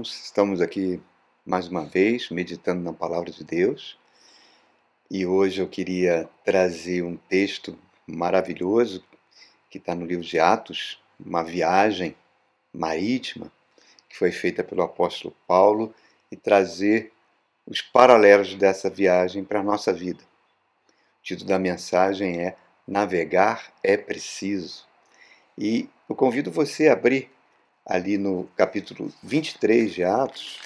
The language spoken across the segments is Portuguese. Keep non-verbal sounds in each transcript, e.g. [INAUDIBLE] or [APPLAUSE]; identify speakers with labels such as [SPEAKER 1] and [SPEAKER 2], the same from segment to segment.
[SPEAKER 1] irmãos, estamos aqui mais uma vez meditando na palavra de Deus e hoje eu queria trazer um texto maravilhoso que está no livro de Atos, uma viagem marítima que foi feita pelo apóstolo Paulo e trazer os paralelos dessa viagem para a nossa vida. O título da mensagem é Navegar é Preciso. E eu convido você a abrir ali no capítulo 23 de Atos.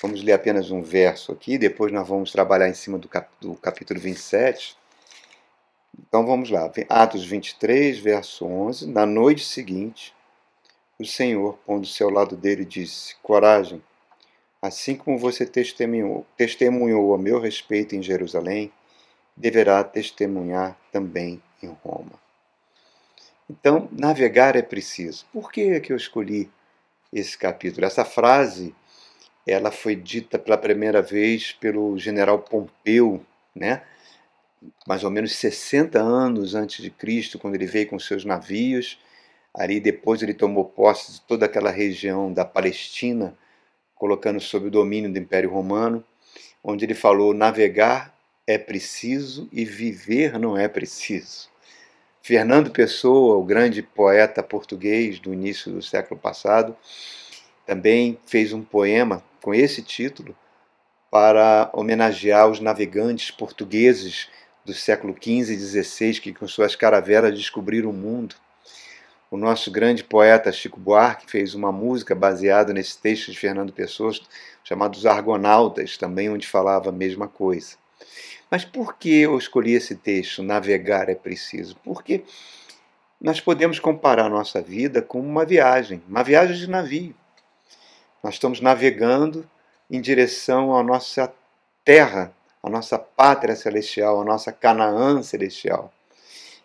[SPEAKER 1] Vamos ler apenas um verso aqui, depois nós vamos trabalhar em cima do, cap do capítulo 27. Então vamos lá, Atos 23, verso 11. Na noite seguinte, o Senhor, pondo-se ao lado dele, disse: Coragem, assim como você testemunhou, testemunhou a meu respeito em Jerusalém, deverá testemunhar também em Roma. Então, navegar é preciso. Por que, é que eu escolhi esse capítulo? Essa frase ela foi dita pela primeira vez pelo general Pompeu, né? mais ou menos 60 anos antes de Cristo, quando ele veio com seus navios. Ali depois ele tomou posse de toda aquela região da Palestina, colocando sob o domínio do Império Romano, onde ele falou: navegar é preciso e viver não é preciso. Fernando Pessoa, o grande poeta português do início do século passado, também fez um poema com esse título para homenagear os navegantes portugueses do século XV e XVI que com suas caravelas descobriram o mundo. O nosso grande poeta Chico Buarque fez uma música baseada nesse texto de Fernando Pessoa, chamado Os Argonautas, também onde falava a mesma coisa. Mas por que eu escolhi esse texto, Navegar é Preciso? Porque nós podemos comparar nossa vida com uma viagem, uma viagem de navio. Nós estamos navegando em direção à nossa terra, à nossa pátria celestial, à nossa Canaã celestial.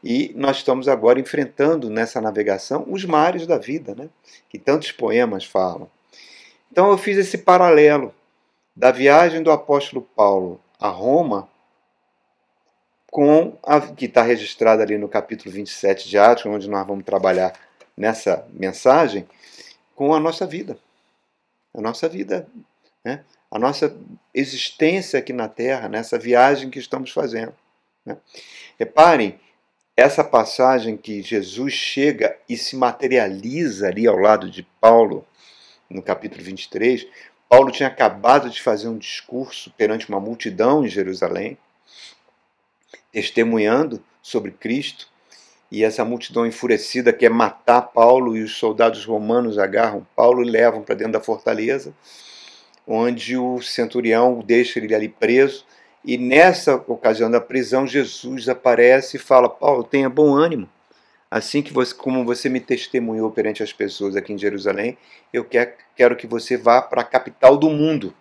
[SPEAKER 1] E nós estamos agora enfrentando nessa navegação os mares da vida, né? que tantos poemas falam. Então eu fiz esse paralelo da viagem do apóstolo Paulo a Roma com a que está registrada ali no capítulo 27 de Atos, onde nós vamos trabalhar nessa mensagem, com a nossa vida. A nossa vida, né? a nossa existência aqui na Terra, nessa viagem que estamos fazendo. Né? Reparem, essa passagem que Jesus chega e se materializa ali ao lado de Paulo, no capítulo 23, Paulo tinha acabado de fazer um discurso perante uma multidão em Jerusalém testemunhando sobre Cristo, e essa multidão enfurecida quer matar Paulo, e os soldados romanos agarram Paulo e levam para dentro da fortaleza, onde o centurião deixa ele ali preso. E nessa ocasião da prisão, Jesus aparece e fala: Paulo, tenha bom ânimo. Assim que você, como você me testemunhou perante as pessoas aqui em Jerusalém, eu quero, quero que você vá para a capital do mundo.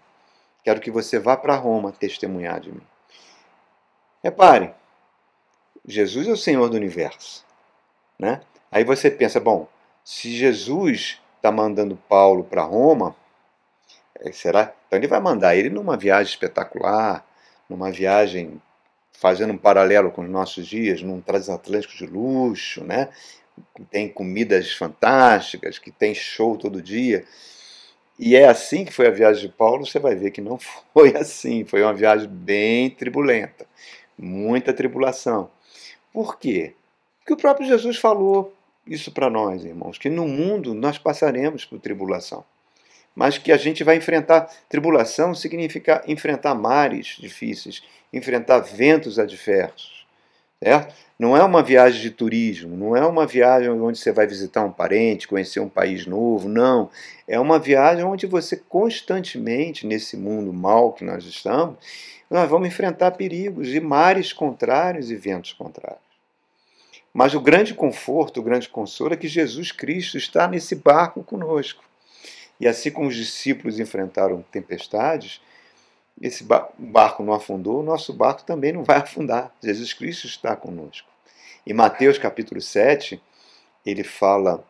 [SPEAKER 1] Quero que você vá para Roma testemunhar de mim. Reparem, Jesus é o Senhor do universo. Né? Aí você pensa, bom, se Jesus está mandando Paulo para Roma, é, será? Então ele vai mandar ele numa viagem espetacular, numa viagem fazendo um paralelo com os nossos dias, num transatlântico de luxo, né? que tem comidas fantásticas, que tem show todo dia. E é assim que foi a viagem de Paulo, você vai ver que não [LAUGHS] foi assim, foi uma viagem bem tribulenta, muita tribulação. Por quê? Porque o próprio Jesus falou isso para nós, irmãos, que no mundo nós passaremos por tribulação. Mas que a gente vai enfrentar tribulação significa enfrentar mares difíceis, enfrentar ventos adversos. Não é uma viagem de turismo, não é uma viagem onde você vai visitar um parente, conhecer um país novo, não. É uma viagem onde você constantemente, nesse mundo mal que nós estamos, nós vamos enfrentar perigos e mares contrários e ventos contrários. Mas o grande conforto, o grande consolo é que Jesus Cristo está nesse barco conosco. E assim como os discípulos enfrentaram tempestades, esse barco não afundou, o nosso barco também não vai [LAUGHS] afundar. Jesus Cristo está conosco. Em Mateus capítulo 7, ele fala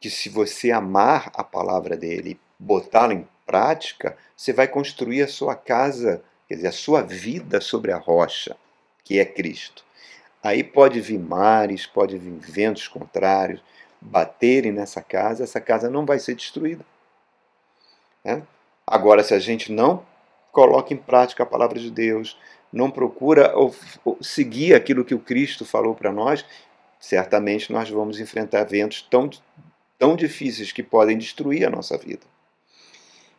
[SPEAKER 1] que se você amar a palavra dele, botá-la em prática, você vai construir a sua casa quer dizer, a sua vida sobre a rocha, que é Cristo. Aí pode vir mares, pode vir ventos contrários, baterem nessa casa, essa casa não vai ser destruída. Né? Agora, se a gente não coloca em prática a palavra de Deus, não procura seguir aquilo que o Cristo falou para nós, certamente nós vamos enfrentar eventos tão, tão difíceis que podem destruir a nossa vida.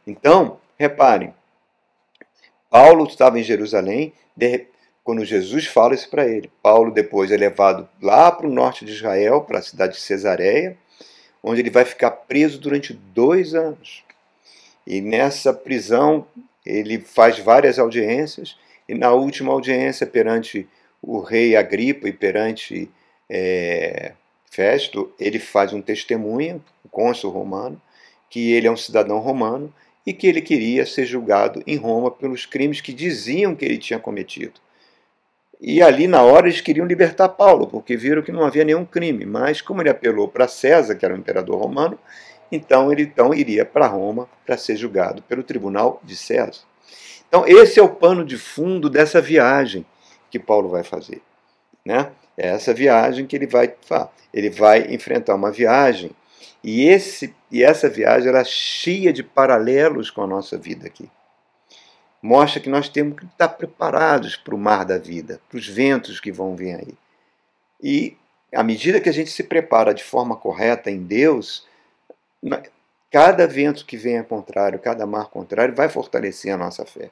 [SPEAKER 1] Então, reparem, Paulo estava em Jerusalém, de, quando Jesus fala isso para ele. Paulo depois é levado lá para o norte de Israel, para a cidade de Cesareia, onde ele vai ficar preso durante dois anos. E nessa prisão ele faz várias audiências, e na última audiência perante o rei Agripa e perante é, Festo, ele faz um testemunho, o cônsul romano, que ele é um cidadão romano e que ele queria ser julgado em Roma pelos crimes que diziam que ele tinha cometido. E ali, na hora, eles queriam libertar Paulo, porque viram que não havia nenhum crime. Mas, como ele apelou para César, que era o imperador romano, então ele então iria para Roma para ser julgado pelo tribunal de César. Então, esse é o pano de fundo dessa viagem que Paulo vai fazer. Né? É essa viagem que ele vai ele vai enfrentar uma viagem e esse e essa viagem era cheia de paralelos com a nossa vida aqui. Mostra que nós temos que estar preparados para o mar da vida, para os ventos que vão vir aí. E à medida que a gente se prepara de forma correta em Deus, cada vento que vem ao contrário, cada mar contrário, vai fortalecer a nossa fé.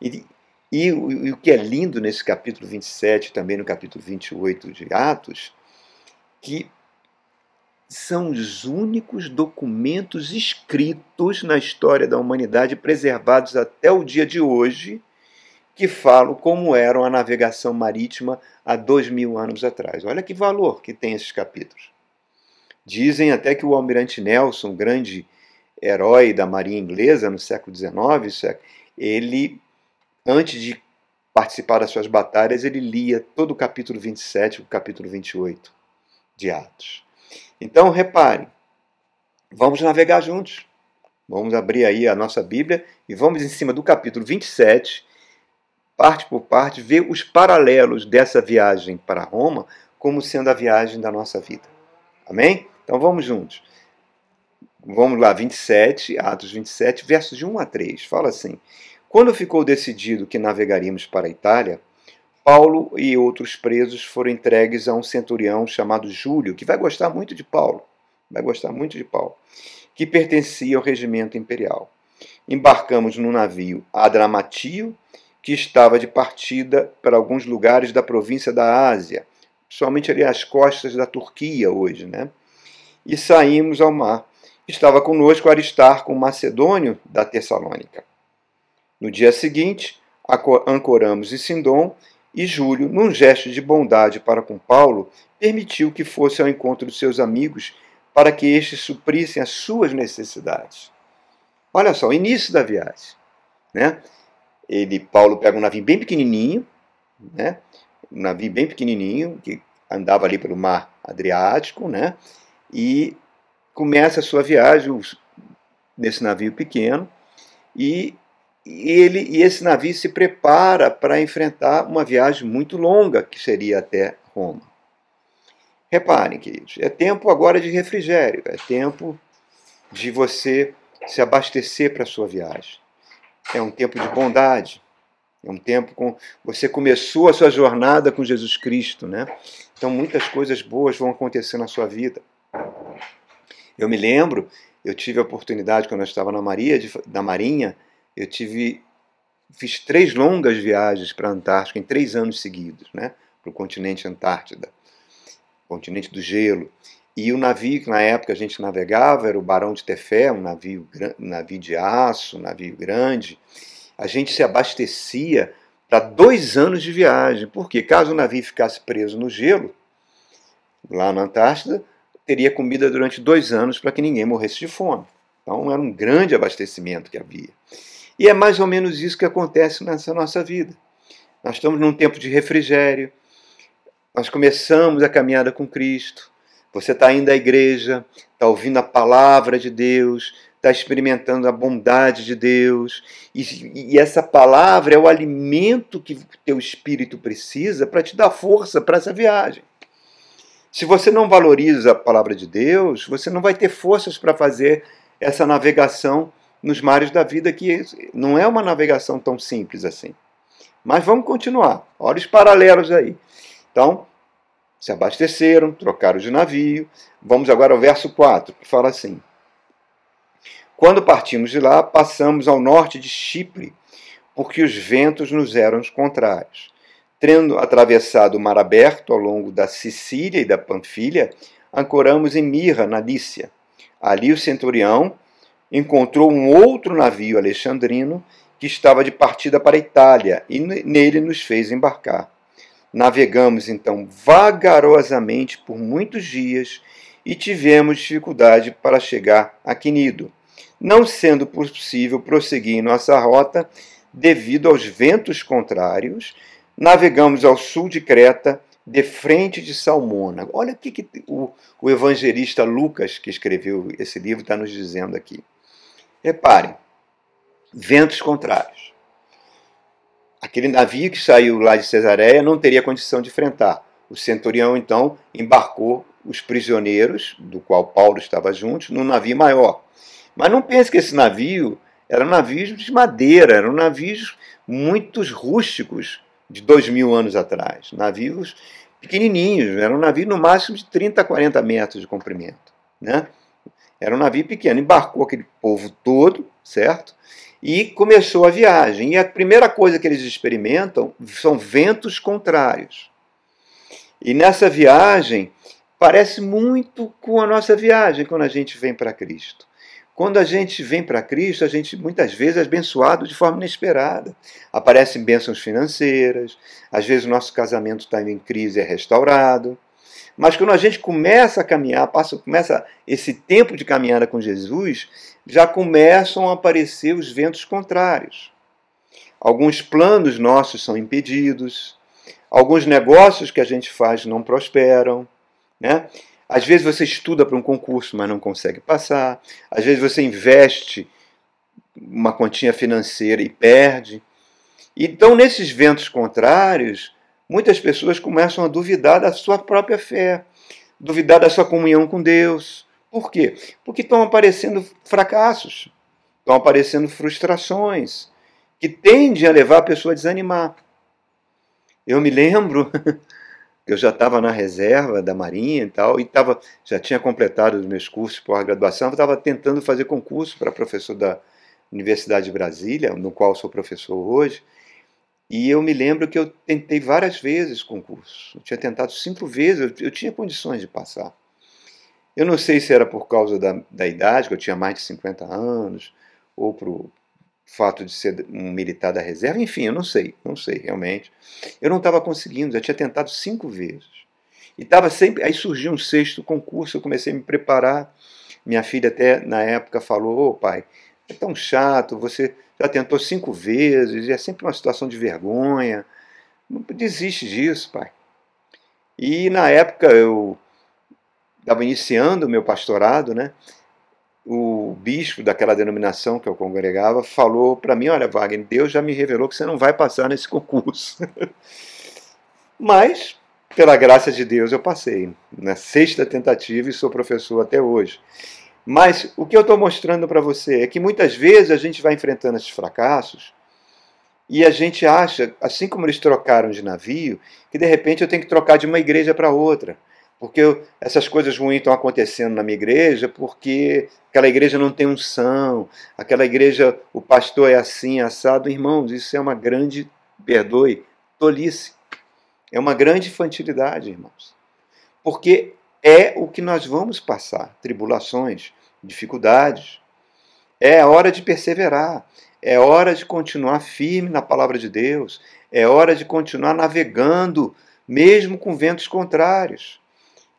[SPEAKER 1] E, e, e, o que é lindo nesse capítulo 27, também no capítulo 28 de Atos, que são os únicos documentos escritos na história da humanidade, preservados até o dia de hoje, que falam como era a navegação marítima há dois mil anos atrás. Olha que valor que tem esses capítulos. Dizem até que o almirante Nelson, grande herói da marinha inglesa no século XIX, ele antes de participar das suas batalhas, ele lia todo o capítulo 27 e o capítulo 28 de Atos. Então, reparem, vamos navegar juntos. Vamos abrir aí a nossa Bíblia e vamos em cima do capítulo 27, parte por parte, ver os paralelos dessa viagem para Roma como sendo a viagem da nossa vida. Amém? Então vamos juntos. Vamos lá, 27, Atos 27, versos de 1 a 3. Fala assim: quando ficou decidido que navegaríamos para a Itália, Paulo e outros presos foram entregues a um centurião chamado Júlio, que vai gostar muito de Paulo, vai gostar muito de Paulo, que pertencia ao regimento imperial. Embarcamos no navio Adramatio, que estava de partida para alguns lugares da província da Ásia, somente ali às costas da Turquia hoje, né? E saímos ao mar. Estava conosco Aristarco, macedônio da Tessalônica. No dia seguinte, ancoramos em Sindom e Júlio, num gesto de bondade para com Paulo, permitiu que fosse ao encontro de seus amigos para que estes suprissem as suas necessidades. Olha só, o início da viagem. Né? Ele, Paulo pega um navio bem pequenininho, né? um navio bem pequenininho, que andava ali pelo mar Adriático, né? E começa a sua viagem nesse navio pequeno, e ele, e esse navio se prepara para enfrentar uma viagem muito longa, que seria até Roma. Reparem, queridos, é tempo agora de refrigério, é tempo de você se abastecer para a sua viagem. É um tempo de bondade, é um tempo com você começou a sua jornada com Jesus Cristo, né? Então muitas coisas boas vão acontecer na sua vida. Eu me lembro, eu tive a oportunidade quando eu estava na Maria, de, Marinha, eu tive fiz três longas viagens para a Antártica em três anos seguidos, né? Para o continente Antártida, continente do gelo. E o navio que na época a gente navegava era o Barão de Tefé, um navio, um navio de aço, um navio grande. A gente se abastecia para dois anos de viagem, porque caso o navio ficasse preso no gelo, lá na Antártida, teria comida durante dois anos para que ninguém morresse de fome. Então era um grande abastecimento que havia. E é mais ou menos isso que acontece nessa nossa vida. Nós estamos num tempo de refrigério, nós começamos a caminhada com Cristo. Você está indo à igreja, está ouvindo a palavra de Deus, está experimentando a bondade de Deus, e, e, essa palavra é o alimento que teu espírito precisa para te dar força para essa viagem. Se você não valoriza a palavra de Deus, você não vai ter forças para fazer essa navegação nos mares da vida, que não é uma navegação tão simples assim. Mas vamos continuar. Olha os paralelos aí. Então, se abasteceram, trocaram de navio. Vamos agora ao verso 4, que fala assim: Quando partimos de lá, passamos ao norte de Chipre, porque os ventos nos eram contrários. Tendo atravessado o mar aberto ao longo da Sicília e da Panfilha, ancoramos em Mirra, na Lícia. Ali o centurião encontrou um outro navio alexandrino que estava de partida para a Itália e nele nos fez embarcar. Navegamos então vagarosamente por muitos dias e tivemos dificuldade para chegar a Quinido, não sendo possível prosseguir nossa rota devido aos ventos contrários. Navegamos ao sul de Creta, de frente de Salmona. Olha o que, que o, o evangelista Lucas, que escreveu esse livro, está nos dizendo aqui. Reparem, ventos contrários. Aquele navio que saiu lá de Cesareia não teria condição de enfrentar. O centurião, então, embarcou os prisioneiros, do qual Paulo estava junto, num navio maior. Mas não pense que esse navio era um navio de madeira, eram navios muito rústicos de dois mil anos atrás. Navios pequenininhos, era um navio no máximo de 30 a 40 metros de comprimento. Né? Era um navio pequeno. Embarcou aquele povo todo, certo? E começou a viagem. E a primeira coisa que eles experimentam são ventos contrários. E nessa viagem, parece muito com a nossa viagem quando a gente vem para Cristo. Quando a gente vem para Cristo, a gente muitas vezes é abençoado de forma inesperada. Aparecem bênçãos financeiras, às vezes o nosso casamento está em crise e é restaurado. Mas quando a gente começa a caminhar, passa, começa esse tempo de caminhada com Jesus, já começam a aparecer os ventos contrários. Alguns planos nossos são impedidos, alguns negócios que a gente faz não prosperam, né? Às vezes você estuda para um concurso, mas não consegue passar. Às vezes você investe uma continha financeira e perde. Então, nesses ventos contrários, muitas pessoas começam a duvidar da sua própria fé, duvidar da sua comunhão com Deus. Por quê? Porque estão aparecendo fracassos, estão aparecendo frustrações, que tendem a levar a pessoa a desanimar. Eu me lembro, [LAUGHS] eu já estava na reserva da Marinha e tal, e tava, já tinha completado os meus cursos por graduação, estava tentando fazer concurso para professor da Universidade de Brasília, no qual sou professor hoje, e eu me lembro que eu tentei várias vezes concurso. Eu tinha tentado cinco vezes, eu, eu tinha condições de passar. Eu não sei se era por causa da, da idade, que eu tinha mais de 50 anos, ou por fato de ser um militar da reserva, enfim, eu não sei, não sei realmente. Eu não estava conseguindo, já tinha tentado cinco vezes. E estava sempre. Aí surgiu um sexto concurso, eu comecei a me preparar. Minha filha até na época falou: Ô oh, pai, é tão chato, você já tentou cinco vezes, e é sempre uma situação de vergonha. Não desiste disso, pai. E na época eu estava iniciando o meu pastorado, né? O bispo daquela denominação que eu congregava falou para mim: Olha, Wagner, Deus já me revelou que você não vai passar nesse concurso. [LAUGHS] Mas, pela graça de Deus, eu passei na sexta tentativa e sou professor até hoje. Mas o que eu estou mostrando para você é que muitas vezes a gente vai enfrentando esses fracassos e a gente acha, assim como eles trocaram de navio, que de repente eu tenho que trocar de uma igreja para outra. Porque eu, essas coisas ruins estão acontecendo na minha igreja porque aquela igreja não tem unção, aquela igreja, o pastor é assim, assado. Irmãos, isso é uma grande, perdoe, tolice. É uma grande infantilidade, irmãos. Porque é o que nós vamos passar: tribulações, dificuldades. É hora de perseverar, é hora de continuar firme na palavra de Deus, é hora de continuar navegando, mesmo com ventos contrários.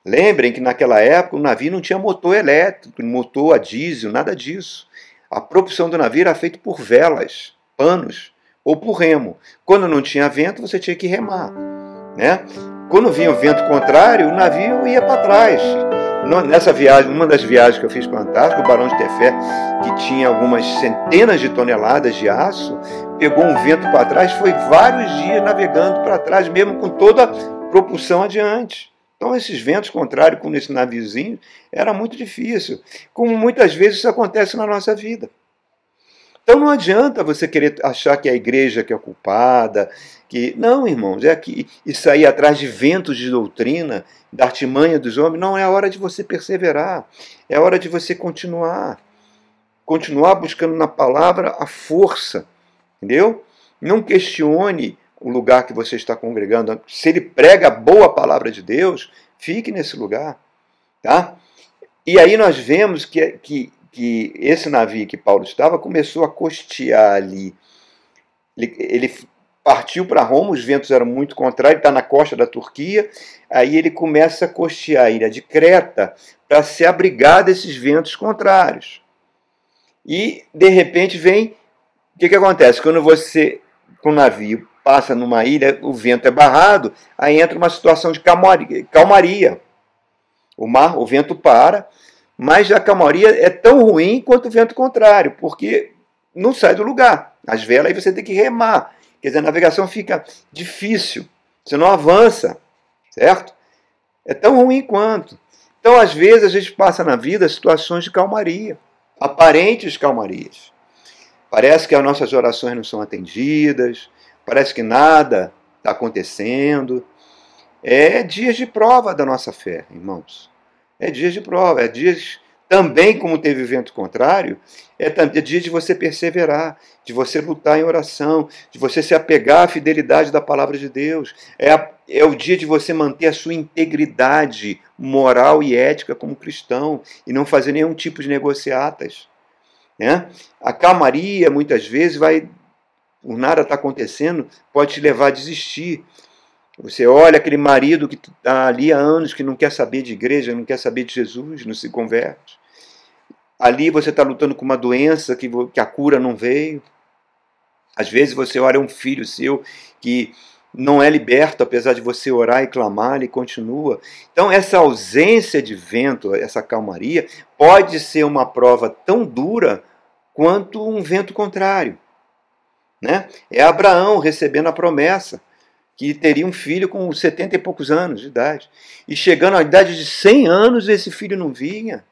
[SPEAKER 1] Lembrem que naquela época o navio não tinha motor elétrico, motor a diesel, nada disso. A propulsão do navio era feita por velas, panos ou por remo. Quando não tinha vento, você tinha que remar. Né? Quando vinha o vento contrário, o navio ia para trás. Nessa viagem, uma das viagens que eu fiz para a Antártica, o Barão de Tefé, que tinha algumas centenas de toneladas de aço, pegou um vento para trás, foi vários dias navegando para trás, mesmo com toda a propulsão adiante. Então, esses ventos contrários com esse naviozinho era muito difícil, como muitas vezes isso acontece na nossa vida. Então não adianta você querer achar que a igreja que é culpada, que não, irmãos, é que e sair atrás de ventos de doutrina, da artimanha dos homens, não é a hora de você perseverar, é a hora de você continuar, continuar buscando na palavra a força, entendeu? Não questione o lugar que você está congregando. Se ele prega a boa palavra de Deus, fique nesse lugar. Tá? E aí nós vemos que, que, que esse navio que Paulo estava começou a costear ali. Ele, ele partiu para Roma, os ventos eram muito contrários, está na costa da Turquia. Aí ele começa a costear a ilha de Creta para se abrigar desses ventos contrários. E, de repente, vem. O que, que acontece? Quando você, com o navio, passa numa ilha, o vento é barrado, aí entra uma situação de calmaria. O mar, o vento para, mas a calmaria é tão ruim quanto o vento contrário, porque não sai do lugar. As velas aí você tem que remar. Quer dizer, a navegação fica difícil, você não avança, certo? É tão ruim quanto. Então, às vezes, a gente passa na vida situações de calmaria, aparentes calmarias. Parece que as nossas orações não são atendidas, parece que nada está acontecendo. É dias de prova da nossa fé, irmãos. É dias de prova, é dias também, como teve vento contrário, é, é dia de você perseverar, de você lutar em oração, de você se apegar à fidelidade da palavra de Deus. É, a, é o dia de você manter a sua integridade moral e ética como cristão e não fazer nenhum tipo de negociatas. Né? A calmaria, muitas vezes, vai por nada está acontecendo, pode te levar a desistir. Você olha aquele marido que está ali há anos, que não quer saber de igreja, não quer saber de Jesus, não se converte. Ali você está lutando com uma doença que, que a cura não veio. Às vezes você olha um filho seu que não é liberto, apesar de você orar e clamar, ele continua. Então, essa ausência de vento, essa calmaria, pode ser uma prova tão dura quanto um vento contrário. Né? É Abraão recebendo a promessa que teria um filho com 70 e poucos anos de idade. E chegando à idade de 100 anos, esse filho não vinha.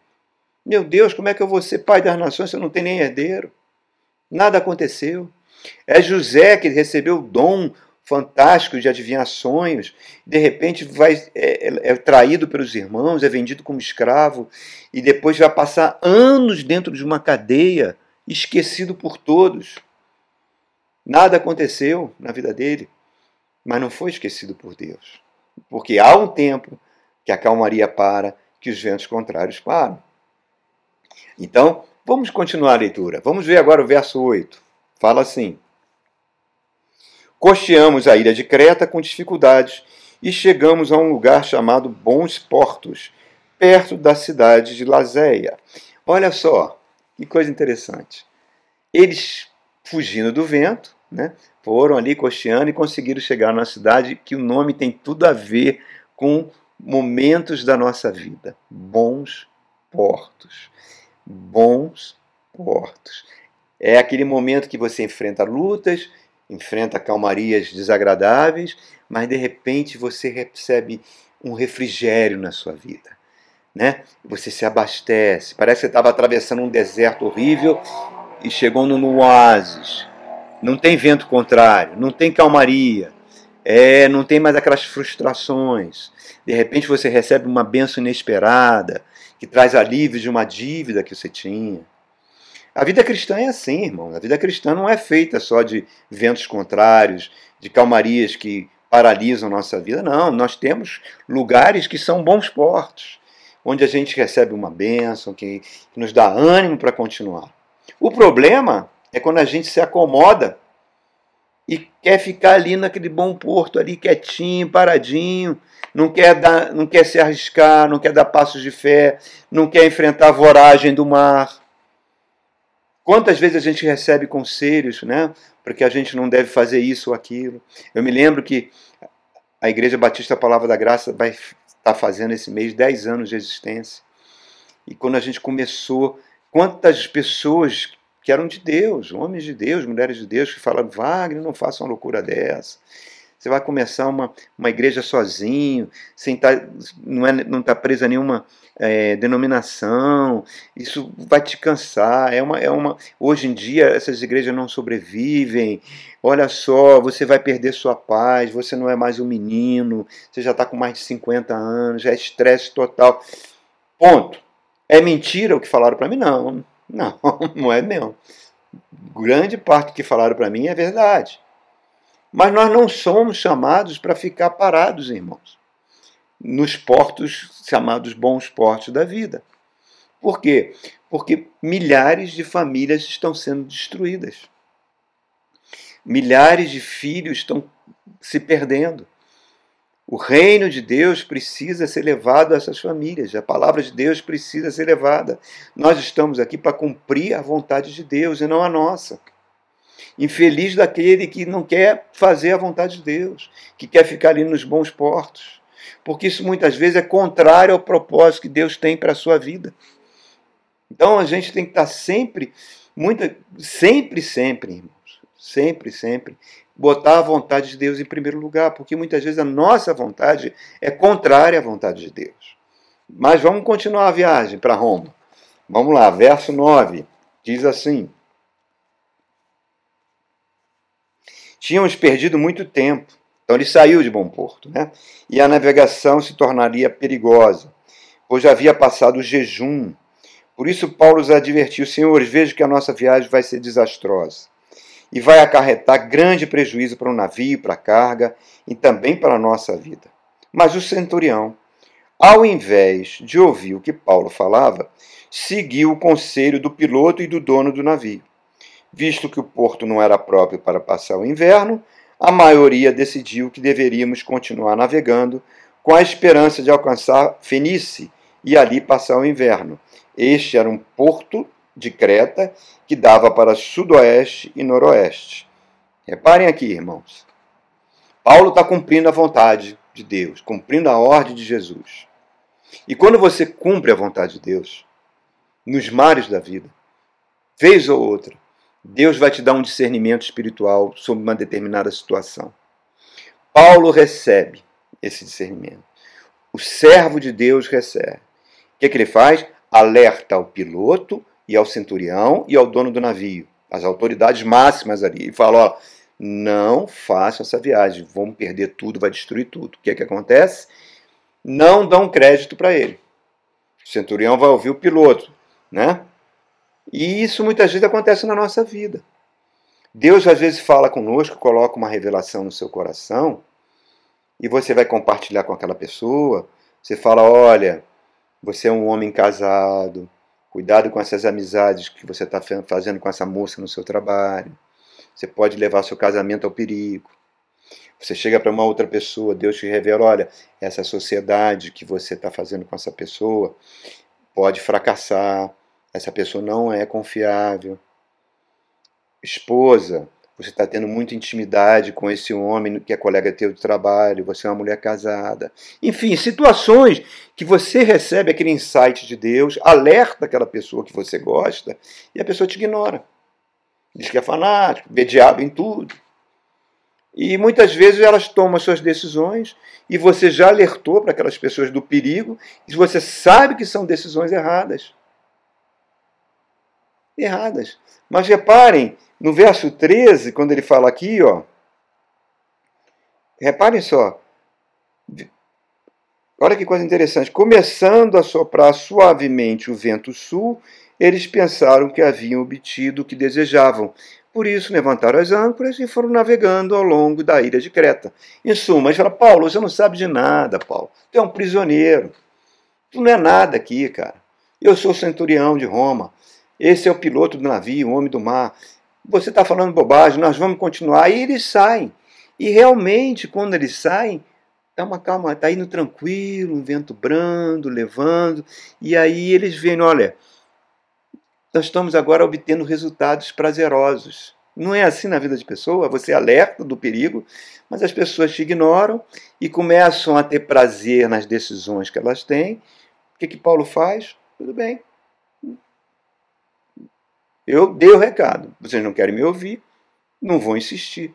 [SPEAKER 1] Meu Deus, como é que eu vou ser pai das nações se eu não tenho nem herdeiro? Nada aconteceu. É José que recebeu o dom fantástico de adivinhar sonhos, de repente vai, é, é, é, traído pelos irmãos, é vendido como escravo, e depois vai passar anos dentro de uma cadeia, esquecido por todos. Nada aconteceu na vida dele, mas não foi esquecido por Deus. Porque há um tempo que a calmaria para, que os ventos contrários param. Então, vamos continuar a leitura. Vamos ver agora o verso 8. Fala assim: Costeamos a ilha de Creta com dificuldades e chegamos a um lugar chamado Bons Portos, perto da cidade de Lazéia. Olha só, que coisa interessante. Eles, fugindo do vento, né? Foram ali costeando e conseguiram chegar na cidade que o nome tem tudo a ver com momentos da nossa vida. Bons portos. Bons portos. É aquele momento que você enfrenta lutas, enfrenta calmarias desagradáveis, mas de repente você recebe um refrigério na sua vida. Né? Você se abastece. Parece que você estava atravessando um deserto horrível e chegou num oásis não tem vento contrário, não tem calmaria, é, não tem mais aquelas frustrações. De repente você recebe uma benção inesperada, que traz alívio de uma dívida que você tinha. A vida cristã é assim, irmão. A vida cristã não é feita só de ventos contrários, de calmarias que paralisam nossa vida. Não, nós temos lugares que são bons portos, onde a gente recebe uma bênção, que, que nos dá ânimo para continuar. O problema é quando a gente se acomoda e quer ficar ali naquele bom porto ali quietinho, paradinho, não quer dar, não quer se arriscar, não quer dar passos de fé, não quer enfrentar a voragem do mar. Quantas vezes a gente recebe conselhos, né, porque a gente não deve fazer isso ou aquilo. Eu me lembro que a Igreja Batista Palavra da Graça vai estar tá fazendo esse mês 10 anos de existência. E quando a gente começou, quantas pessoas que eram de Deus, homens de Deus, mulheres de Deus, que falaram, Wagner, não faça uma loucura dessa. Você vai começar uma, uma igreja sozinho, sem tá, não está não tá presa a nenhuma é, denominação. Isso vai te cansar. É uma, é uma, hoje em dia, essas igrejas não sobrevivem. Olha só, você vai perder sua paz, você não é mais um menino, você já está com mais de 50 anos, já é estresse total. Ponto. É mentira o que falaram para mim? Não, [LAUGHS] não, não é mesmo. Grande parte que falaram para mim é verdade. Mas nós não somos chamados para ficar parados, irmãos, nos portos chamados bons portos da vida. Por quê? Porque milhares de famílias estão sendo destruídas. Milhares de filhos estão se perdendo. O reino de Deus precisa ser levado a essas famílias, a palavra de Deus precisa ser levada. Nós estamos aqui para cumprir a vontade de Deus e não a nossa. Infeliz daquele que não quer fazer a vontade de Deus, que quer ficar ali nos bons portos, porque isso muitas vezes é contrário ao propósito que Deus tem para a sua vida. Então a gente tem que estar sempre, muita, sempre, sempre, irmãos, sempre, sempre botar a vontade de Deus em primeiro lugar, porque muitas vezes a nossa vontade é contrária à vontade de Deus. Mas vamos continuar a viagem para Roma. Vamos lá, verso 9. Diz assim: Tínhamos perdido muito tempo. Então ele saiu de Bom Porto, né? E a navegação se tornaria perigosa, pois havia passado o jejum. Por isso Paulo os advertiu: Senhores, vejo que a nossa viagem vai ser desastrosa e vai acarretar grande prejuízo para o navio, para a carga e também para a nossa vida. Mas o centurião, ao invés de ouvir o que Paulo falava, seguiu o conselho do piloto e do dono do navio. Visto que o porto não era próprio para passar o inverno, a maioria decidiu que deveríamos continuar navegando com a esperança de alcançar Fenice e ali passar o inverno. Este era um porto de Creta, que dava para sudoeste e noroeste. Reparem aqui, irmãos. Paulo está cumprindo a vontade de Deus, cumprindo a ordem de Jesus. E quando você cumpre a vontade de Deus, nos mares da vida, vez ou outra, Deus vai te dar um discernimento espiritual sobre uma determinada situação. Paulo recebe esse discernimento. O servo de Deus recebe. O que, é que ele faz? Alerta ao piloto e ao centurião e ao dono do navio, as autoridades máximas ali, e fala: ó, não faça essa viagem, vamos perder tudo, vai destruir tudo. O que é que acontece? Não dão crédito para ele. O centurião vai ouvir o piloto, né? E isso muitas vezes acontece na nossa vida. Deus às vezes fala conosco, coloca uma revelação no seu coração, e você vai compartilhar com aquela pessoa. Você fala: olha, você é um homem casado, Cuidado com essas amizades que você está fazendo com essa moça no seu trabalho. Você pode levar seu casamento ao perigo. Você chega para uma outra pessoa, Deus te revela: olha, essa sociedade que você está fazendo com essa pessoa pode fracassar. Essa pessoa não é confiável. Esposa, você está tendo muita intimidade com esse homem que é colega teu de trabalho, você é uma mulher casada. Enfim, situações que você recebe aquele insight de Deus, alerta aquela pessoa que você gosta e a pessoa te ignora. Diz que é fanático, vê diabo em tudo. E muitas vezes elas tomam suas decisões e você já alertou para aquelas pessoas do perigo e você sabe que são decisões erradas. Erradas. Mas reparem no verso 13, quando ele fala aqui, ó, reparem só, olha que coisa interessante. Começando a soprar suavemente o vento sul, eles pensaram que haviam obtido o que desejavam. Por isso levantaram as âncoras e foram navegando ao longo da ilha de Creta. Em suma, eles falaram, Paulo, você não sabe de nada, Paulo. Tu é um prisioneiro. Tu não é nada aqui, cara. Eu sou centurião de Roma. Esse é o piloto do navio, o homem do mar você está falando bobagem, nós vamos continuar. E eles saem. E realmente, quando eles saem, dá uma calma, está indo tranquilo, um vento brando, levando. E aí eles veem, olha, nós estamos agora obtendo resultados prazerosos. Não é assim na vida de pessoa, você alerta do perigo, mas as pessoas te ignoram e começam a ter prazer nas decisões que elas têm. O que, que Paulo faz? Tudo bem, eu dei o recado. Vocês não querem me ouvir, não vou insistir.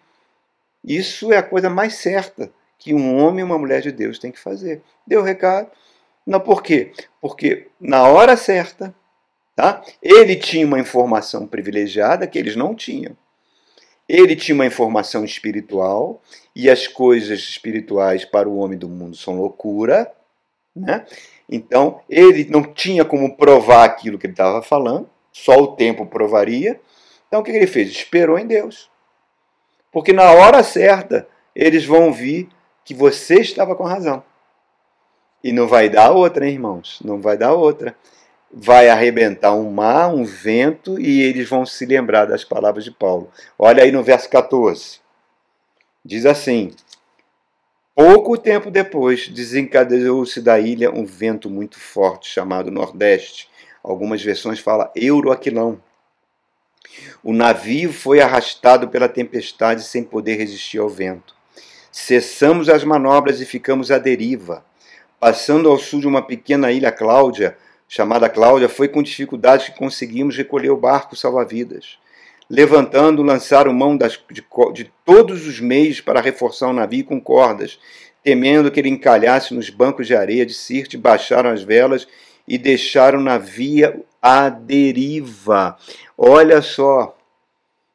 [SPEAKER 1] Isso é a coisa mais certa que um homem e uma mulher de Deus tem que fazer. Deu o recado. Não, por quê? Porque na hora certa, tá? ele tinha uma informação privilegiada que eles não tinham. Ele tinha uma informação espiritual, e as coisas espirituais para o homem do mundo são loucura. Né? Então, ele não tinha como provar aquilo que ele estava falando, só o tempo provaria. Então, o que ele fez? Esperou em Deus. Porque na hora certa, eles vão vir que você estava com razão. E não vai dar outra, hein, irmãos? Não vai dar outra. Vai arrebentar um mar, um vento, e eles vão se lembrar das palavras de Paulo. Olha aí no verso 14. Diz assim: Pouco tempo depois, desencadeou-se da ilha um vento muito forte chamado Nordeste. Algumas versões falam Euroaquilão. O navio foi arrastado pela tempestade sem poder resistir ao vento. Cessamos as manobras e ficamos à deriva. Passando ao sul de uma pequena ilha Cláudia, chamada Cláudia, foi com dificuldade que conseguimos recolher o barco salva-vidas. Levantando, lançaram mão das, de, de todos os meios para reforçar o navio com cordas, temendo que ele encalhasse nos bancos de areia de Sirte, baixaram as velas e deixaram o navio à deriva. Olha só,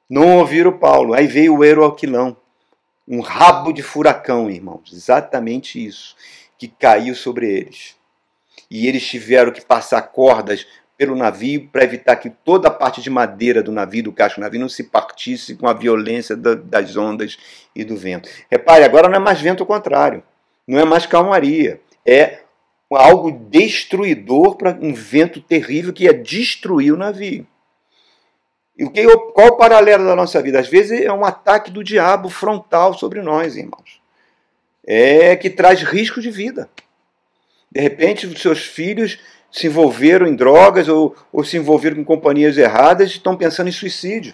[SPEAKER 1] não ouviram Paulo, aí veio o Eroquilão, um rabo de furacão, irmãos, exatamente isso, que caiu sobre eles. E eles tiveram que passar cordas pelo navio para evitar que toda a parte de madeira do navio, do casco do navio, não se partisse com a violência das ondas e do vento. Repare, agora não é mais vento contrário, não é mais calmaria, é algo destruidor para um vento terrível que ia destruir o navio. E qual o paralelo da nossa vida? Às vezes é um ataque do diabo frontal sobre nós, irmãos. É que traz risco de vida. De repente, os seus filhos se envolveram em drogas ou, ou se envolveram com companhias erradas e estão pensando em suicídio.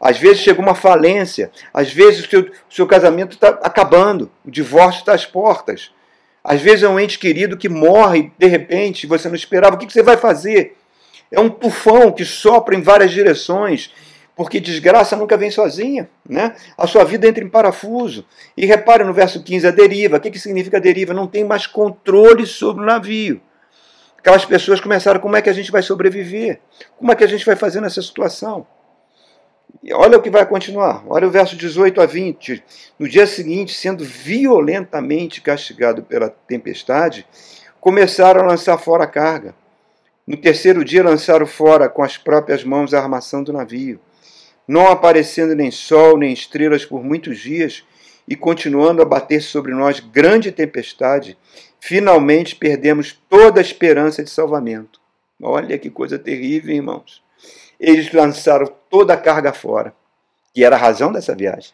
[SPEAKER 1] Às vezes chega uma falência, às vezes o seu, o seu casamento está acabando, o divórcio está às portas. Às vezes é um ente querido que morre de repente, você não esperava. O que você vai fazer? É um tufão que sopra em várias direções, porque desgraça nunca vem sozinha. Né? A sua vida entra em parafuso. E repare no verso 15, a deriva. O que, que significa deriva? Não tem mais controle sobre o navio. Aquelas pessoas começaram, como é que a gente vai sobreviver? Como é que a gente vai fazer nessa situação? Olha o que vai continuar. Olha o verso 18 a 20. No dia seguinte, sendo violentamente castigado pela tempestade, começaram a lançar fora a carga. No terceiro dia, lançaram fora com as próprias mãos a armação do navio. Não aparecendo nem sol nem estrelas por muitos dias, e continuando a bater sobre nós grande tempestade, finalmente perdemos toda a esperança de salvamento. Olha que coisa terrível, irmãos. Eles lançaram toda a carga fora, que era a razão dessa viagem.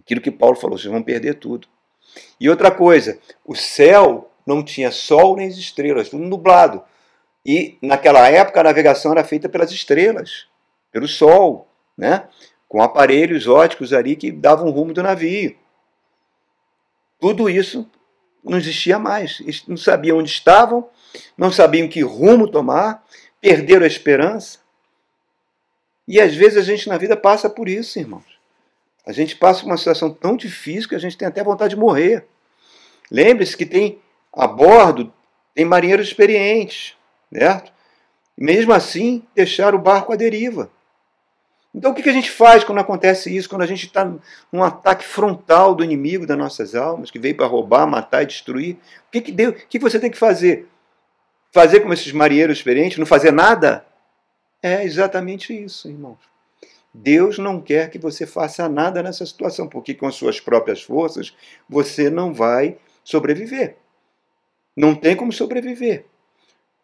[SPEAKER 1] Aquilo que Paulo falou, vocês vão perder tudo. E outra coisa, o céu não tinha sol nem estrelas, tudo nublado. E naquela época a navegação era feita pelas estrelas, pelo sol, né? com aparelhos óticos ali que davam rumo do navio. Tudo isso não existia mais. Eles não sabiam onde estavam, não sabiam que rumo tomar, perderam a esperança. E às vezes a gente na vida passa por isso, irmãos. A gente passa por uma situação tão difícil que a gente tem até vontade de morrer. Lembre-se que tem a bordo tem marinheiros experientes, certo? Mesmo assim, deixar o barco à deriva. Então, o que a gente faz quando acontece isso? Quando a gente está num ataque frontal do inimigo das nossas almas, que veio para roubar, matar e destruir? O que, que, deu, o que você tem que fazer? Fazer como esses marinheiros experientes? Não fazer nada? É exatamente isso, irmãos. Deus não quer que você faça nada nessa situação, porque com suas próprias forças você não vai sobreviver. Não tem como sobreviver.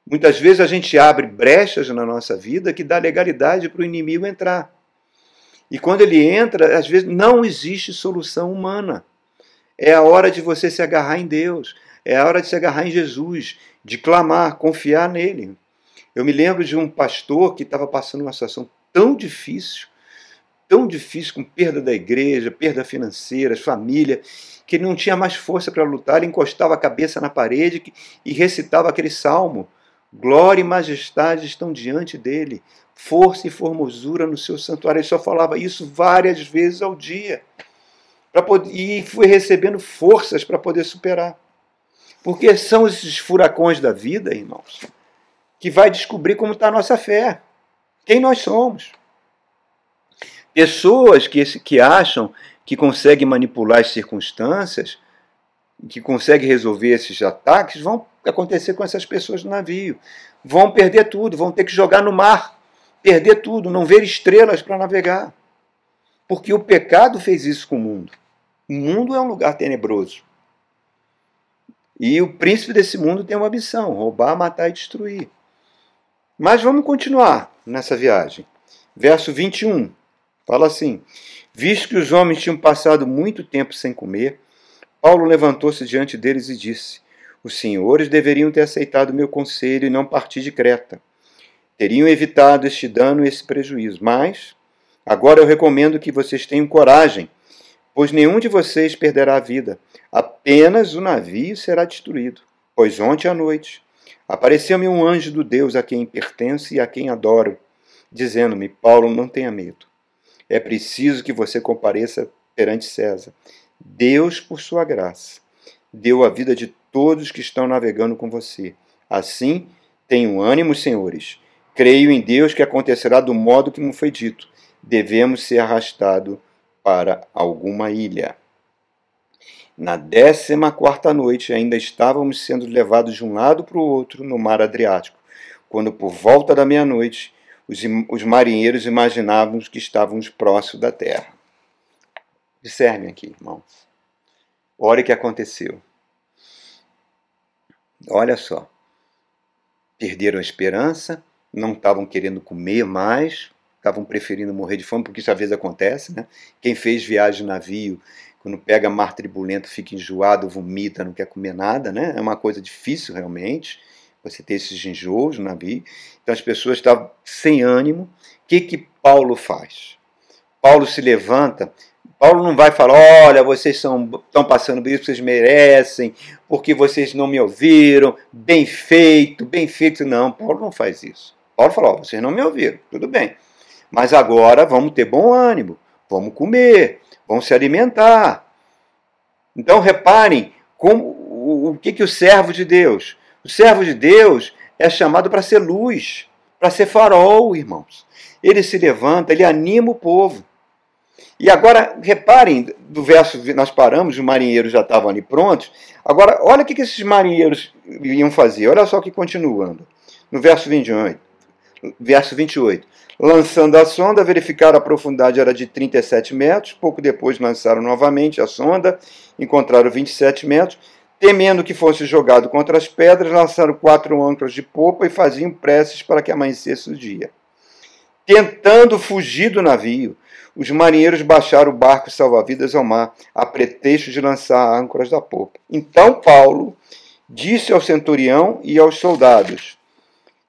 [SPEAKER 1] Muitas vezes a gente abre brechas na nossa vida que dá legalidade para o inimigo entrar. E quando ele entra, às vezes não existe solução humana. É a hora de você se agarrar em Deus, é a hora de se agarrar em Jesus, de clamar, confiar nele. Eu me lembro de um pastor que estava passando uma situação tão difícil, tão difícil, com perda da igreja, perda financeira, família, que ele não tinha mais força para lutar, ele encostava a cabeça na parede e recitava aquele salmo Glória e majestade estão diante dele. Força e formosura no seu santuário. Ele só falava isso várias vezes ao dia. Poder, e foi recebendo forças para poder superar. Porque são esses furacões da vida, irmãos, que vai descobrir como está a nossa fé, quem nós somos. Pessoas que, que acham que conseguem manipular as circunstâncias, que conseguem resolver esses ataques, vão acontecer com essas pessoas no navio. Vão perder tudo, vão ter que jogar no mar, perder tudo, não ver estrelas para navegar. Porque o pecado fez isso com o mundo. O mundo é um lugar tenebroso. E o príncipe desse mundo tem uma missão: roubar, matar e destruir. Mas vamos continuar nessa viagem. Verso 21 fala assim: Visto que os homens tinham passado muito tempo sem comer, Paulo levantou-se diante deles e disse: Os senhores deveriam ter aceitado meu conselho e não partir de Creta. Teriam evitado este dano e esse prejuízo. Mas agora eu recomendo que vocês tenham coragem, pois nenhum de vocês perderá a vida. Apenas o navio será destruído. Pois ontem à noite, Apareceu-me um anjo do Deus a quem pertenço e a quem adoro, dizendo-me: Paulo, não tenha medo. É preciso que você compareça perante César. Deus, por sua graça, deu a vida de todos que estão navegando com você. Assim, tenham ânimo, senhores. Creio em Deus que acontecerá do modo que me foi dito. Devemos ser arrastados para alguma ilha. Na décima quarta noite ainda estávamos sendo levados de um lado para o outro no mar Adriático, quando por volta da meia-noite os, os marinheiros imaginavam que estávamos próximos da terra. Observem aqui, irmãos. Olha o que aconteceu. Olha só. Perderam a esperança, não estavam querendo comer mais, estavam preferindo morrer de fome, porque isso às vezes acontece, né? Quem fez viagem de navio quando pega mar turbulento, fica enjoado, vomita, não quer comer nada, né? É uma coisa difícil realmente, você ter esses enjoos no navio. Então as pessoas estavam sem ânimo. O que, que Paulo faz? Paulo se levanta. Paulo não vai falar, olha, vocês estão passando por isso, vocês merecem, porque vocês não me ouviram, bem feito, bem feito. Não, Paulo não faz isso. Paulo fala, ó, vocês não me ouviram, tudo bem. Mas agora vamos ter bom ânimo, vamos comer, vão se alimentar. Então reparem como, o, o que, que o servo de Deus. O servo de Deus é chamado para ser luz, para ser farol, irmãos. Ele se levanta, ele anima o povo. E agora, reparem, do verso, nós paramos, os marinheiros já estavam ali prontos. Agora, olha o que esses marinheiros iam fazer. Olha só o que continuando. No verso 28. Verso 28. Lançando a sonda, verificaram a profundidade era de 37 metros. Pouco depois lançaram novamente a sonda, encontraram 27 metros. Temendo que fosse jogado contra as pedras, lançaram quatro âncoras de popa e faziam preces para que amanhecesse o dia. Tentando fugir do navio, os marinheiros baixaram o barco salva-vidas ao mar, a pretexto de lançar âncoras da popa. Então Paulo disse ao centurião e aos soldados: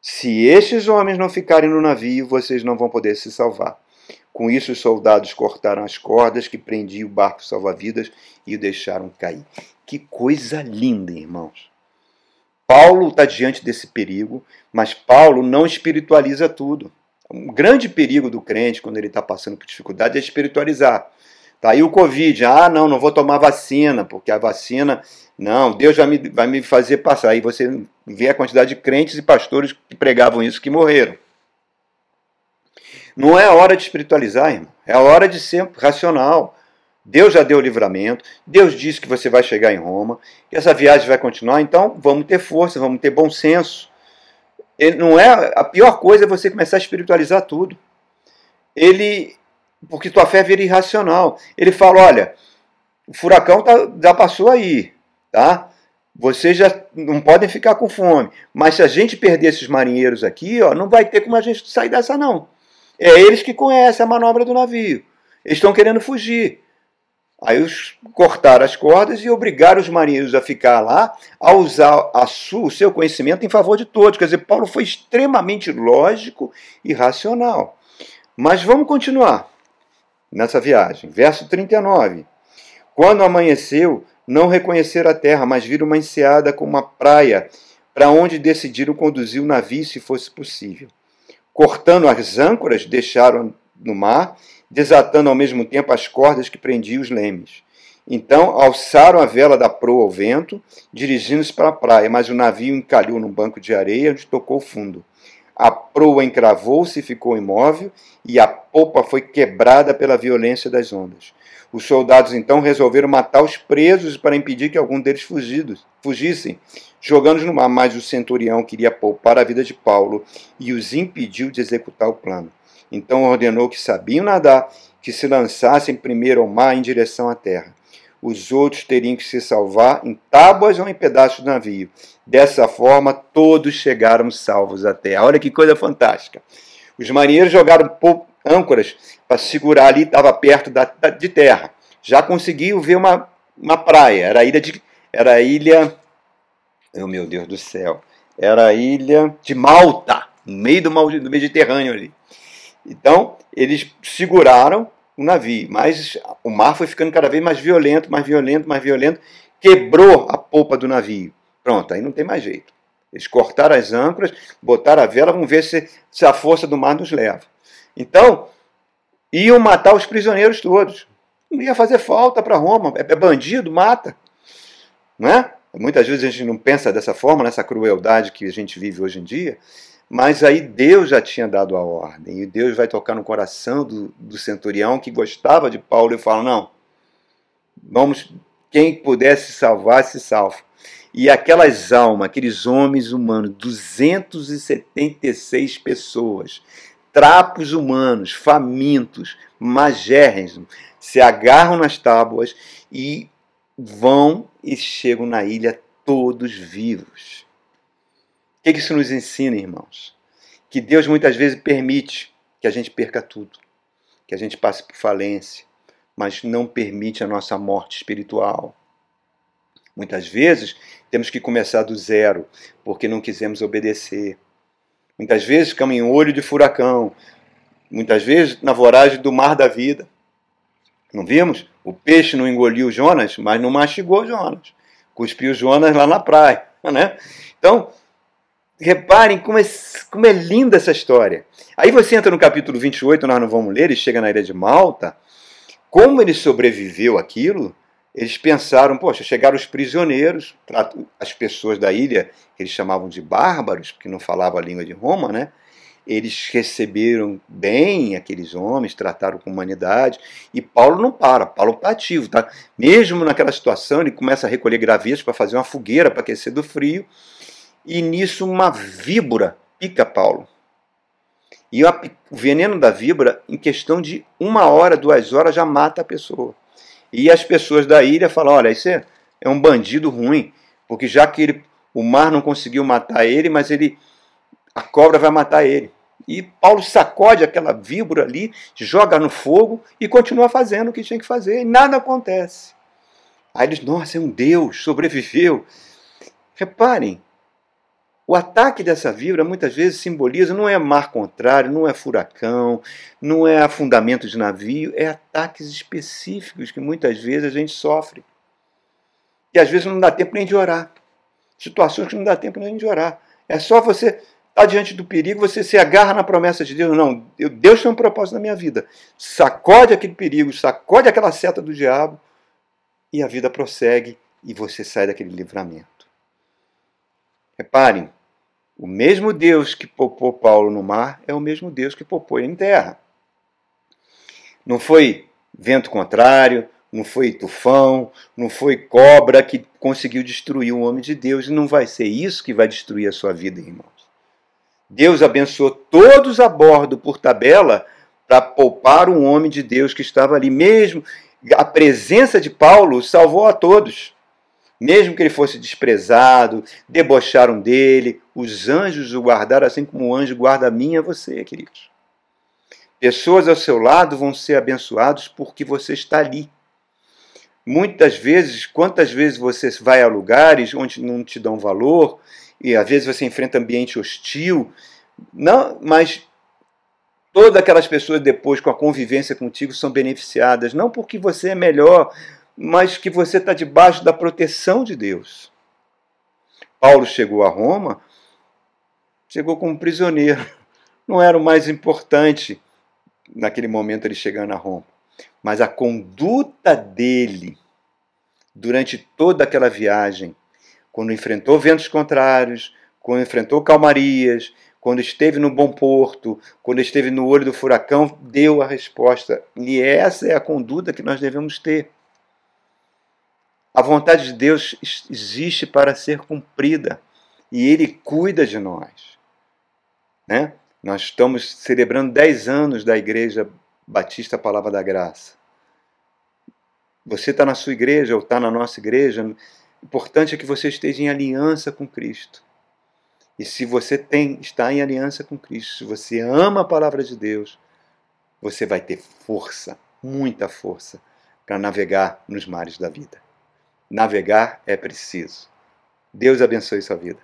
[SPEAKER 1] se estes homens não ficarem no navio, vocês não vão poder se salvar. Com isso, os soldados cortaram as cordas que prendiam o barco salva-vidas e o deixaram cair. Que coisa linda, irmãos! Paulo está diante desse perigo, mas Paulo não espiritualiza tudo. Um grande perigo do crente, quando ele está passando por dificuldade, é espiritualizar. Tá aí o Covid, ah, não, não vou tomar vacina, porque a vacina não, Deus vai me, vai me fazer passar. Aí você vê a quantidade de crentes e pastores que pregavam isso que morreram. Não é hora de espiritualizar, irmão. É hora de ser racional. Deus já deu o livramento. Deus disse que você vai chegar em Roma. Que essa viagem vai continuar. Então vamos ter força, vamos ter bom senso. Ele não é a pior coisa é você começar a espiritualizar tudo. Ele, porque tua fé vira irracional. Ele fala, olha, o furacão tá, já passou aí tá? Vocês já não podem ficar com fome. Mas se a gente perder esses marinheiros aqui, ó, não vai ter como a gente sair dessa, não. É eles que conhecem a manobra do navio. Eles estão querendo fugir. Aí os cortaram as cordas e obrigaram os marinheiros a ficar lá, a usar a sua, o seu conhecimento em favor de todos. Quer dizer, Paulo foi extremamente lógico e racional. Mas vamos continuar nessa viagem. Verso 39. Quando amanheceu, não reconheceram a terra, mas viram uma enseada com uma praia para onde decidiram conduzir o navio se fosse possível. Cortando as âncoras, deixaram no mar, desatando ao mesmo tempo as cordas que prendiam os lemes. Então alçaram a vela da proa ao vento, dirigindo-se para a praia, mas o navio encalhou num banco de areia onde tocou fundo. A proa encravou-se e ficou imóvel, e a popa foi quebrada pela violência das ondas. Os soldados então resolveram matar os presos para impedir que algum deles fugidos, fugissem, jogando-os no mar. Mas o centurião queria poupar a vida de Paulo e os impediu de executar o plano. Então ordenou que sabiam nadar, que se lançassem primeiro ao mar em direção à terra os outros teriam que se salvar em tábuas ou em pedaços do navio. Dessa forma, todos chegaram salvos à terra. Olha que coisa fantástica. Os marinheiros jogaram âncoras para segurar ali, estava perto da, da, de terra. Já conseguiu ver uma, uma praia. Era a ilha de. Era a ilha. Oh, meu Deus do céu. Era a ilha de Malta, no meio do, do Mediterrâneo ali. Então, eles seguraram o navio, mas o mar foi ficando cada vez mais violento, mais violento, mais violento, quebrou a polpa do navio. Pronto, aí não tem mais jeito. Eles cortaram as âncoras, botaram a vela, vamos ver se, se a força do mar nos leva. Então, iam matar os prisioneiros todos. Não ia fazer falta para Roma. É, é bandido, mata. Não é? Muitas vezes a gente não pensa dessa forma, nessa crueldade que a gente vive hoje em dia, mas aí Deus já tinha dado a ordem, e Deus vai tocar no coração do, do centurião que gostava de Paulo e fala: não, vamos, quem pudesse salvar, se salva. E aquelas almas, aqueles homens humanos, 276 pessoas, trapos humanos, famintos, magérrimos, se agarram nas tábuas e vão e chegam na ilha todos vivos que isso nos ensina, irmãos? Que Deus muitas vezes permite que a gente perca tudo, que a gente passe por falência, mas não permite a nossa morte espiritual. Muitas vezes temos que começar do zero, porque não quisemos obedecer. Muitas vezes ficamos em olho de furacão, muitas vezes na voragem do mar da vida. Não vimos? O peixe não engoliu Jonas, mas não mastigou Jonas. Cuspiu Jonas lá na praia. Né? Então, Reparem como é, como é linda essa história. Aí você entra no capítulo 28, nós não vamos ler, ele chega na ilha de Malta. Como ele sobreviveu aquilo, eles pensaram, poxa, chegaram os prisioneiros, as pessoas da ilha, que eles chamavam de bárbaros, porque não falavam a língua de Roma, né? Eles receberam bem aqueles homens, trataram com humanidade, e Paulo não para, Paulo está ativo, tá? Mesmo naquela situação, ele começa a recolher gravetos para fazer uma fogueira para aquecer do frio, e nisso uma víbora pica Paulo. E o veneno da víbora, em questão de uma hora, duas horas, já mata a pessoa. E as pessoas da ilha falam: olha, isso é, é um bandido ruim, porque já que ele, o mar não conseguiu matar ele, mas ele a cobra vai matar ele. E Paulo sacode aquela víbora ali, joga no fogo e continua fazendo o que tinha que fazer, e nada acontece. Aí eles, nossa, é um Deus, sobreviveu. Reparem, o ataque dessa víbora muitas vezes simboliza, não é mar contrário, não é furacão, não é afundamento de navio, é ataques específicos que muitas vezes a gente sofre. E às vezes não dá tempo nem de orar. Situações que não dá tempo nem de orar. É só você estar tá diante do perigo, você se agarra na promessa de Deus. Não, Deus tem um propósito na minha vida. Sacode aquele perigo, sacode aquela seta do diabo e a vida prossegue e você sai daquele livramento. Reparem, o mesmo Deus que poupou Paulo no mar é o mesmo Deus que poupou ele em terra. Não foi vento contrário, não foi tufão, não foi cobra que conseguiu destruir o homem de Deus, e não vai ser isso que vai destruir a sua vida, irmãos. Deus abençoou todos a bordo por tabela para poupar um homem de Deus que estava ali. Mesmo a presença de Paulo salvou a todos. Mesmo que ele fosse desprezado, debocharam dele, os anjos o guardaram assim como o anjo guarda a mim e a você, queridos. Pessoas ao seu lado vão ser abençoados porque você está ali. Muitas vezes, quantas vezes você vai a lugares onde não te dão valor, e às vezes você enfrenta ambiente hostil, não, mas todas aquelas pessoas depois com a convivência contigo são beneficiadas, não porque você é melhor, mas que você está debaixo da proteção de Deus. Paulo chegou a Roma, chegou como prisioneiro. Não era o mais importante naquele momento ele chegando a Roma. Mas a conduta dele durante toda aquela viagem, quando enfrentou ventos contrários, quando enfrentou calmarias, quando esteve no bom porto, quando esteve no olho do furacão, deu a resposta. E essa é a conduta que nós devemos ter. A vontade de Deus existe para ser cumprida e Ele cuida de nós. Né? Nós estamos celebrando 10 anos da Igreja Batista Palavra da Graça. Você está na sua igreja ou está na nossa igreja, o importante é que você esteja em aliança com Cristo. E se você tem, está em aliança com Cristo, se você ama a palavra de Deus, você vai ter força, muita força, para navegar nos mares da vida. Navegar é preciso. Deus abençoe sua vida.